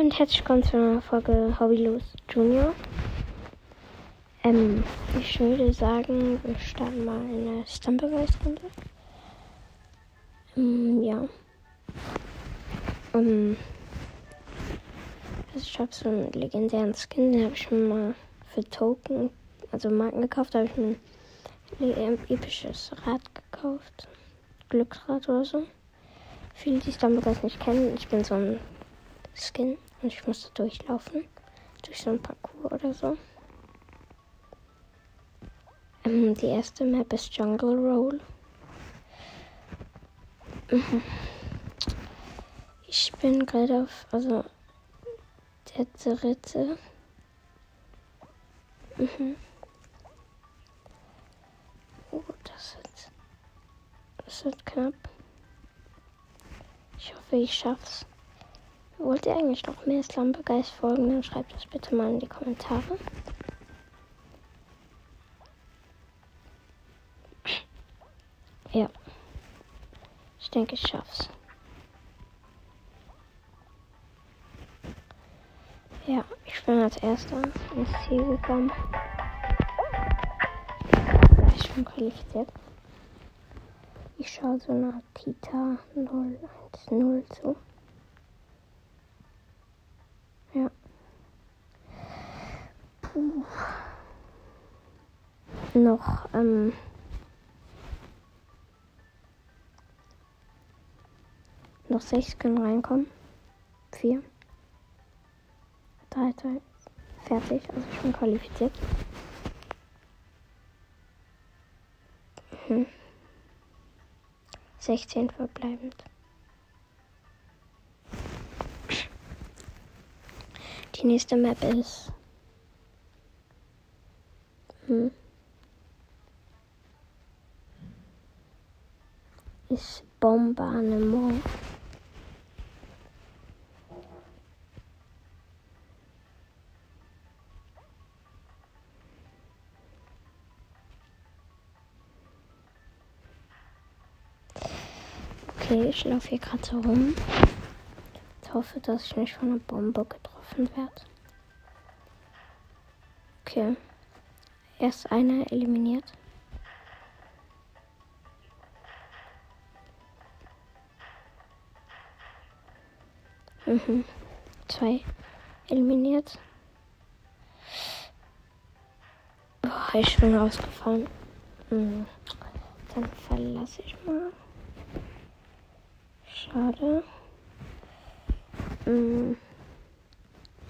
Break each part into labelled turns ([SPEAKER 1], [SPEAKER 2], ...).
[SPEAKER 1] und herzlich willkommen zu einer Folge Hobbylos Junior. Ähm, ich würde sagen, wir starten mal eine Stumpbeweis-Runde. Ähm, ja. Ähm, also ich habe so einen legendären Skin, den habe ich mir mal für Token, also Marken gekauft, habe ich mir ein episches Rad gekauft. Glücksrad oder so. Viele, die Stumpbeweis nicht kennen, ich bin so ein Skin und ich musste durchlaufen. Durch so ein Parcours oder so. Ähm, die erste Map ist Jungle Roll. Mhm. Ich bin gerade auf, also der dritte. Mhm. Oh, das wird, das wird knapp. Ich hoffe, ich schaff's. Wollt ihr eigentlich noch mehr Slumbergeist folgen, dann schreibt das bitte mal in die Kommentare. Ja. Ich denke, ich schaff's. Ja, ich bin als erster ins Ziel gekommen. Ich bin qualifiziert. Ich schaue so nach Tita 010 zu. Ja. Puh. Noch, ähm. Noch sechs können reinkommen. Vier. Drei, drei. Fertig. Also ich bin qualifiziert. Mhm. 16 verbleibend. Die nächste Map ist. Hm. Ist Bombardement. Okay, ich laufe hier gerade so rum. Ich hoffe, dass ich nicht von einer Bombe getroffen werde. Okay. Erst einer eliminiert. Mhm. Zwei eliminiert. Boah, ich bin rausgefallen. Mhm. Dann verlasse ich mal. Schade. Mm.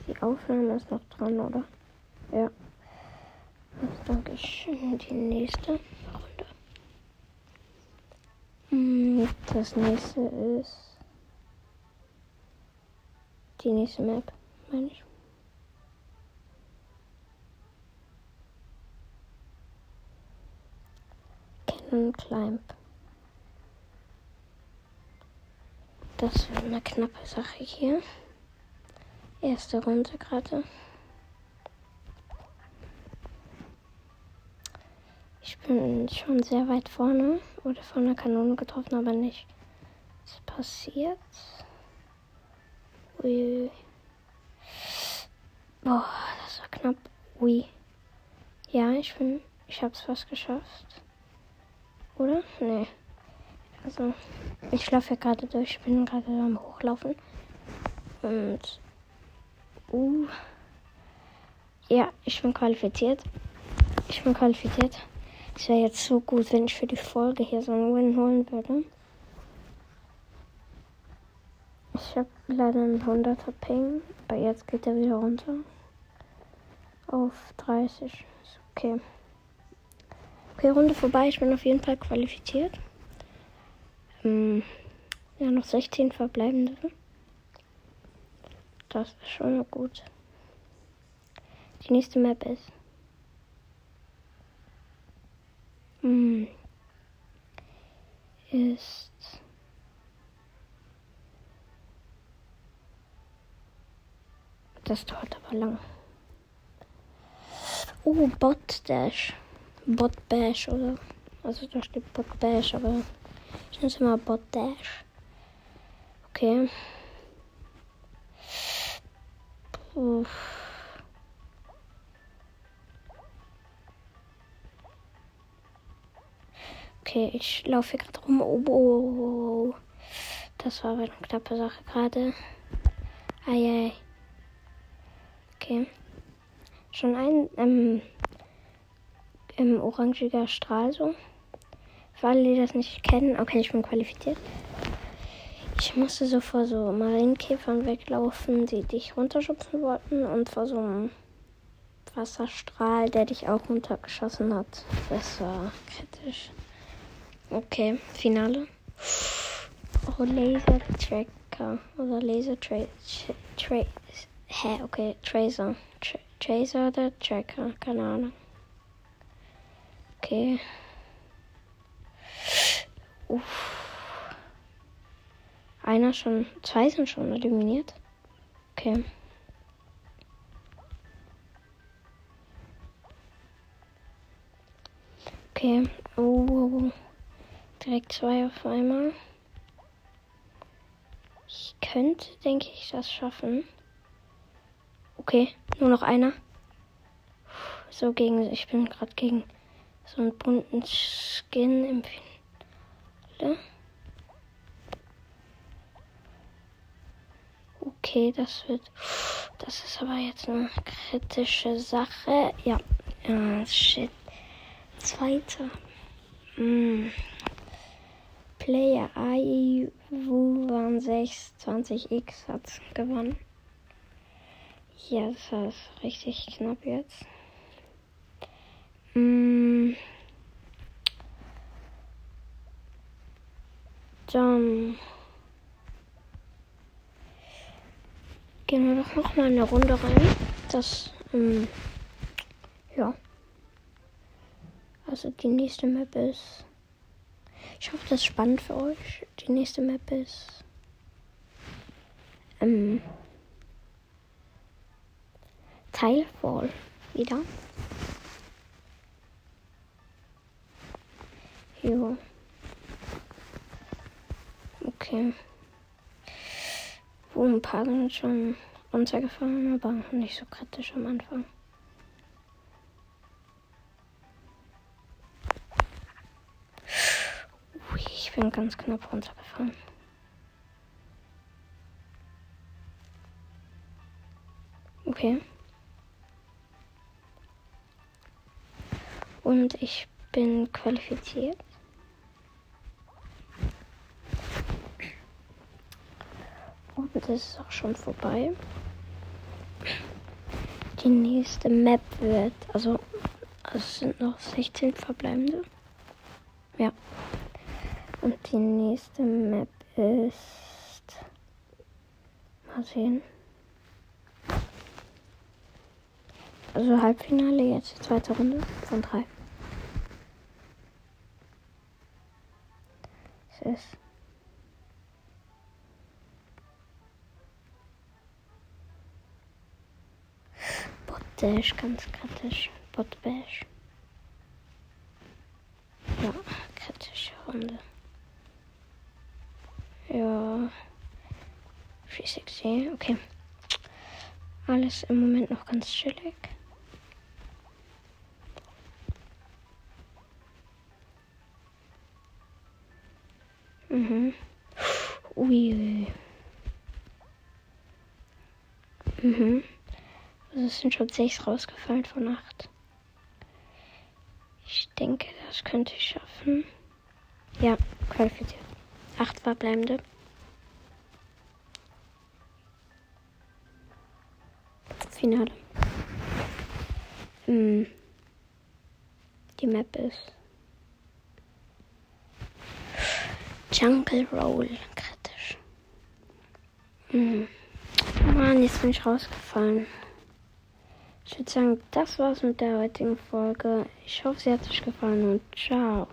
[SPEAKER 1] Die Aufnahme ist noch dran, oder? Ja. Jetzt danke schön. Die nächste Runde. Mm, das nächste ist die nächste Map, meine ich. Cannon Climb. Das wird eine knappe Sache hier. Erste Runde gerade. Bin schon sehr weit vorne. Wurde von einer Kanone getroffen, aber nicht. Was passiert? Ui. Boah, das war knapp. Ui. Ja, ich bin. Ich hab's fast geschafft. Oder? Nee. Also, ich laufe hier gerade durch. Ich bin gerade am Hochlaufen. Und. Uh. Ja, ich bin qualifiziert. Ich bin qualifiziert. Es wäre jetzt so gut, wenn ich für die Folge hier so einen Win holen würde. Ich habe leider einen 100er Ping, aber jetzt geht er wieder runter. Auf 30. Ist okay. Okay, Runde vorbei. Ich bin auf jeden Fall qualifiziert. Hm, ja, noch 16 verbleibende. Das ist schon gut. Die nächste Map ist. Hm, ist. Das dauert aber lang. Oh, Bot Dash. Bot Bash oder. Also da steht Bot Bash, aber ich nenne es immer Bot Dash. Okay. Uff. Okay, ich laufe gerade rum. Oh, oh, oh, oh. Das war aber eine knappe Sache gerade. Eieiei. Okay. Schon ein ähm, ähm, orangiger Strahl so. Für alle, die das nicht kennen. Okay, ich bin qualifiziert. Ich musste so vor so Marienkäfern weglaufen, die dich runterschubsen wollten. Und vor so einem Wasserstrahl, der dich auch runtergeschossen hat. Das war kritisch. Okay, Finale. Oh, Laser Tracker oder Laser Trace. Tra Hä, okay, Tracer. Tra Tracer oder Tracker, keine Ahnung. Okay. Uff. Einer schon, zwei sind schon eliminiert. Okay. Okay. Oh, oh, oh. Direkt zwei auf einmal. Ich könnte, denke ich, das schaffen. Okay, nur noch einer. So gegen, ich bin gerade gegen so einen bunten Skin im Finale. Okay, das wird. Das ist aber jetzt eine kritische Sache. Ja. Ah, shit. Zweiter. Mm. Player IU waren 6, 20x hat gewonnen. Ja, das ist richtig knapp jetzt. Mm. Dann gehen wir doch noch mal eine Runde rein. Das, ähm, ja. Also die nächste Map ist. Ich hoffe, das ist spannend für euch. Die nächste Map ist. Ähm. Teilfall wieder. Jo. Okay. Wo ein paar sind schon runtergefallen, aber nicht so kritisch am Anfang. Ich bin ganz knapp runtergefallen. Okay. Und ich bin qualifiziert. Und das ist auch schon vorbei. Die nächste Map wird, also es sind noch 16 verbleibende. Ja. Und die nächste Map ist. Mal sehen. Also Halbfinale, jetzt die zweite Runde von drei. Es ist. Botdash, ganz kritisch. Botbash. Ja, kritische Runde. Ja. 360, okay. Alles im Moment noch ganz chillig. Mhm. Ui. Mhm. Also es sind schon sechs rausgefallen von acht. Ich denke, das könnte ich schaffen. Ja, qualifiziert. Acht verbleibende. Finale. Hm. Die Map ist Jungle Roll. Kritisch. Hm. Mann, jetzt bin ich rausgefallen. Ich würde sagen, das war's mit der heutigen Folge. Ich hoffe, sie hat euch gefallen und ciao.